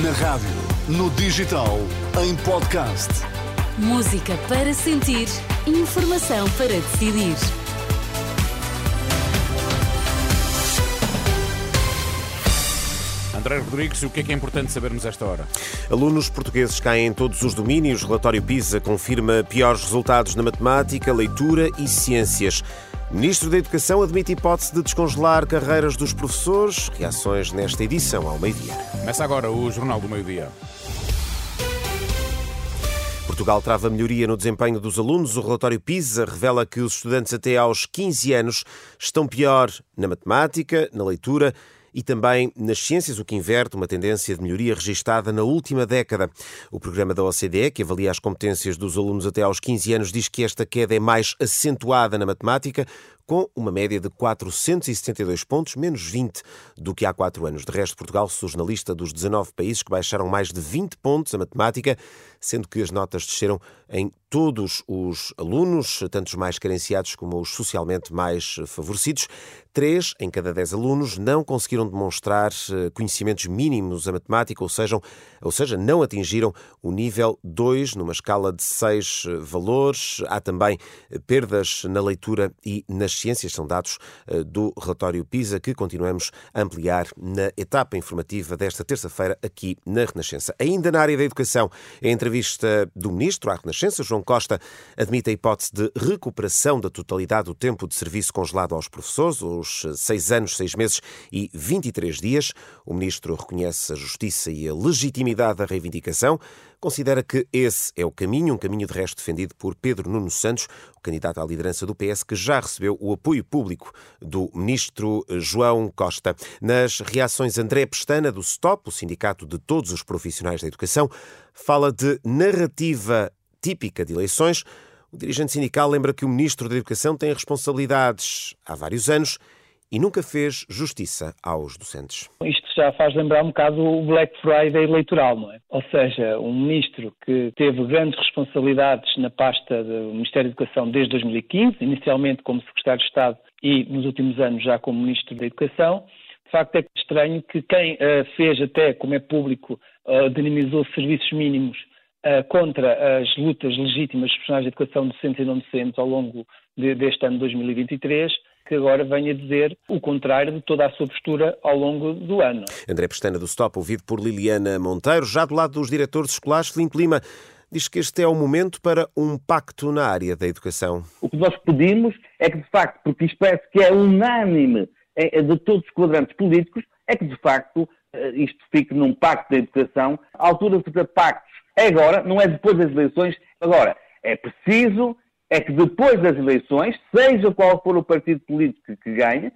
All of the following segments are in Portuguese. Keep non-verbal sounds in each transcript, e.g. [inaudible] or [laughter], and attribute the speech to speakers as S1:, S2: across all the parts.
S1: Na rádio, no digital, em podcast.
S2: Música para sentir, informação para decidir.
S3: André Rodrigues, o que é que é importante sabermos esta hora?
S4: Alunos portugueses caem em todos os domínios. Relatório PISA confirma piores resultados na matemática, leitura e ciências. Ministro da Educação admite hipótese de descongelar carreiras dos professores. Reações nesta edição ao meio-dia.
S3: Começa agora o Jornal do Meio-Dia.
S4: Portugal trava melhoria no desempenho dos alunos. O relatório PISA revela que os estudantes até aos 15 anos estão pior na matemática, na leitura e também nas ciências, o que inverte uma tendência de melhoria registada na última década. O programa da OCDE, que avalia as competências dos alunos até aos 15 anos, diz que esta queda é mais acentuada na matemática, com uma média de 472 pontos, menos 20 do que há quatro anos. De resto, Portugal surge na lista dos 19 países que baixaram mais de 20 pontos a matemática, sendo que as notas desceram em todos os alunos, tanto os mais carenciados como os socialmente mais favorecidos. Três em cada dez alunos não conseguiram demonstrar eh, conhecimentos mínimos a matemática, ou seja, ou seja, não atingiram o nível 2 numa escala de seis eh, valores. Há também eh, perdas na leitura e nas ciências, são dados do relatório PISA que continuamos a ampliar na etapa informativa desta terça-feira aqui na Renascença. Ainda na área da educação, a entrevista do ministro à Renascença, João Costa, admite a hipótese de recuperação da totalidade do tempo de serviço congelado aos professores, os seis anos, seis meses e 23 dias. O ministro reconhece a justiça e a legitimidade da reivindicação. Considera que esse é o caminho, um caminho de resto defendido por Pedro Nuno Santos, o candidato à liderança do PS, que já recebeu o apoio público do ministro João Costa. Nas reações, André Pestana, do STOP, o Sindicato de Todos os Profissionais da Educação, fala de narrativa típica de eleições. O dirigente sindical lembra que o ministro da Educação tem responsabilidades há vários anos e nunca fez justiça aos docentes.
S5: Isto já faz lembrar um bocado o Black Friday eleitoral, não é? Ou seja, um ministro que teve grandes responsabilidades na pasta do Ministério da Educação desde 2015, inicialmente como secretário de Estado e nos últimos anos já como ministro da Educação. De facto, é estranho que quem uh, fez até, como é público, uh, dinamizou serviços mínimos uh, contra as lutas legítimas dos profissionais de educação docentes e não docentes ao longo de, deste ano de 2023, que agora venha dizer o contrário de toda a sua postura ao longo do ano.
S4: André Pestana do Stop, ouvido por Liliana Monteiro, já do lado dos diretores escolares, Filipe Lima, diz que este é o momento para um pacto na área da educação.
S6: O que nós pedimos é que, de facto, porque isto parece que é unânime é, de todos os quadrantes políticos, é que, de facto, eh, isto fique num pacto da educação. A altura de fazer pactos é agora, não é depois das eleições. Agora, é preciso é que depois das eleições, seja qual for o partido político que ganhe,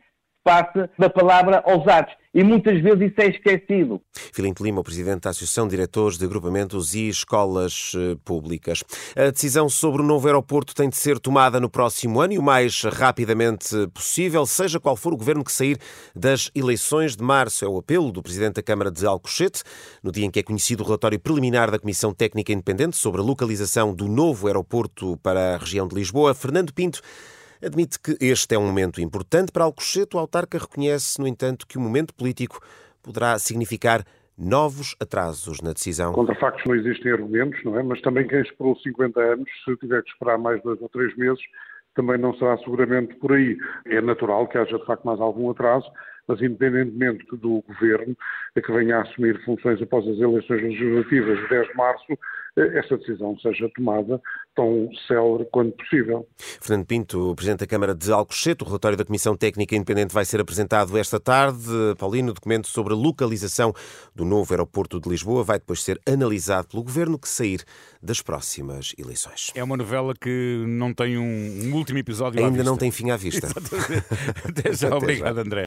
S6: passe da palavra aos atos. E muitas vezes isso é esquecido.
S4: Filinto Lima, o presidente da Associação de Diretores de Agrupamentos e Escolas eh, Públicas. A decisão sobre o novo aeroporto tem de ser tomada no próximo ano e o mais rapidamente possível, seja qual for o governo que sair das eleições de março. É o apelo do presidente da Câmara de Alcochete, no dia em que é conhecido o relatório preliminar da Comissão Técnica Independente sobre a localização do novo aeroporto para a região de Lisboa. Fernando Pinto Admite que este é um momento importante para Alcochete. O autarca reconhece, no entanto, que o momento político poderá significar novos atrasos na decisão.
S7: Contra factos não existem argumentos, não é? Mas também quem esperou 50 anos, se tiver que esperar mais dois ou três meses, também não será seguramente por aí. É natural que haja de facto mais algum atraso, mas independentemente do governo que venha a assumir funções após as eleições legislativas de 10 de março, eh, essa decisão seja tomada tão célere quanto possível.
S4: Fernando Pinto, Presidente da Câmara de Alcochete, o relatório da Comissão Técnica Independente vai ser apresentado esta tarde. Paulino, o documento sobre a localização do novo aeroporto de Lisboa vai depois ser analisado pelo Governo que sair das próximas eleições.
S3: É uma novela que não tem um, último episódio
S4: Ainda não tem fim à vista. [laughs]
S3: Até já, obrigado André.